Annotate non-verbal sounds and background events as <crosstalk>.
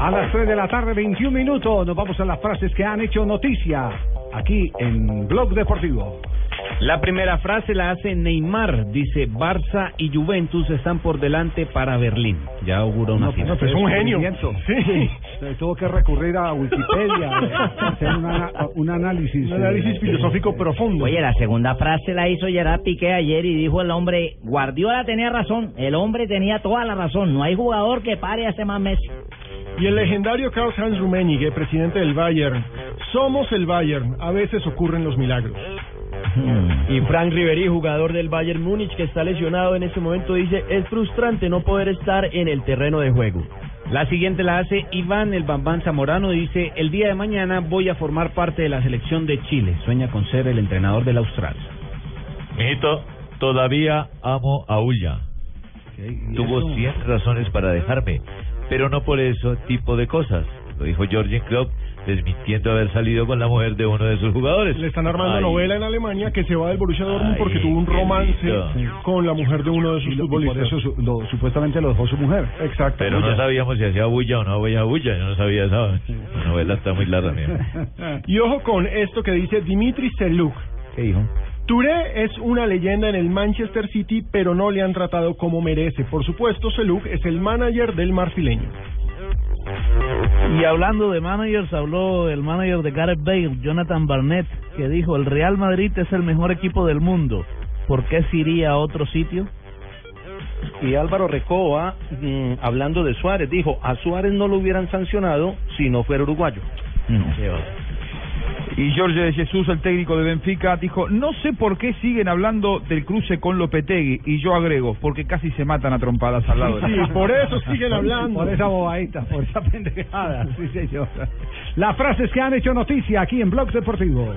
A las 3 de la tarde, 21 minutos, nos vamos a las frases que han hecho noticia aquí en Blog Deportivo. La primera frase la hace Neymar, dice Barça y Juventus están por delante para Berlín. Ya augura una final. pues es un genio. Sí. Tuvo que recurrir a Wikipedia, a <laughs> hacer una- un análisis. Un análisis eh, filosófico profundo. Oye, la segunda frase la hizo Gerard Piqué ayer y dijo el hombre, Guardiola tenía razón, el hombre tenía toda la razón, no hay jugador que pare a ese más Messi. Y el legendario Karl-Heinz Rummenigge, presidente del Bayern. Somos el Bayern, a veces ocurren los milagros. Y Frank Ribery, jugador del Bayern Múnich, que está lesionado en este momento, dice, es frustrante no poder estar en el terreno de juego. La siguiente la hace Iván el Bambán Zamorano, dice el día de mañana voy a formar parte de la selección de Chile. Sueña con ser el entrenador del Austral. Mijito, todavía amo a Ulla. Tuvo 100 razones para dejarme, pero no por eso tipo de cosas. Lo dijo Jorgen Klopp, desmintiendo haber salido con la mujer de uno de sus jugadores. Le están armando Ay, novela en Alemania que se va del Borussia Dortmund Ay, porque tuvo un romance lindo. con la mujer de uno de sus y por futbolistas. eso su- lo- supuestamente lo dejó su mujer. Exacto. Pero no sabíamos si hacía bulla o no hacía bulla. Yo no sabía esa. La novela está muy larga, mía. <laughs> Y ojo con esto que dice Dimitri Seluk. ¿Qué dijo? Touré es una leyenda en el Manchester City, pero no le han tratado como merece. Por supuesto, Seluk es el manager del marfileño. Y hablando de managers, habló el manager de Gareth Bale, Jonathan Barnett, que dijo, el Real Madrid es el mejor equipo del mundo. ¿Por qué se iría a otro sitio? Y Álvaro Recoba, mm, hablando de Suárez, dijo, a Suárez no lo hubieran sancionado si no fuera uruguayo. Y Jorge de Jesús, el técnico de Benfica, dijo, no sé por qué siguen hablando del cruce con Lopetegui. Y yo agrego, porque casi se matan a trompadas al lado de Sí, por eso siguen <laughs> hablando. Por esa bobadita, por esa pendejada. Sí, señor. Las frases que han hecho noticia aquí en Blog Deportivo.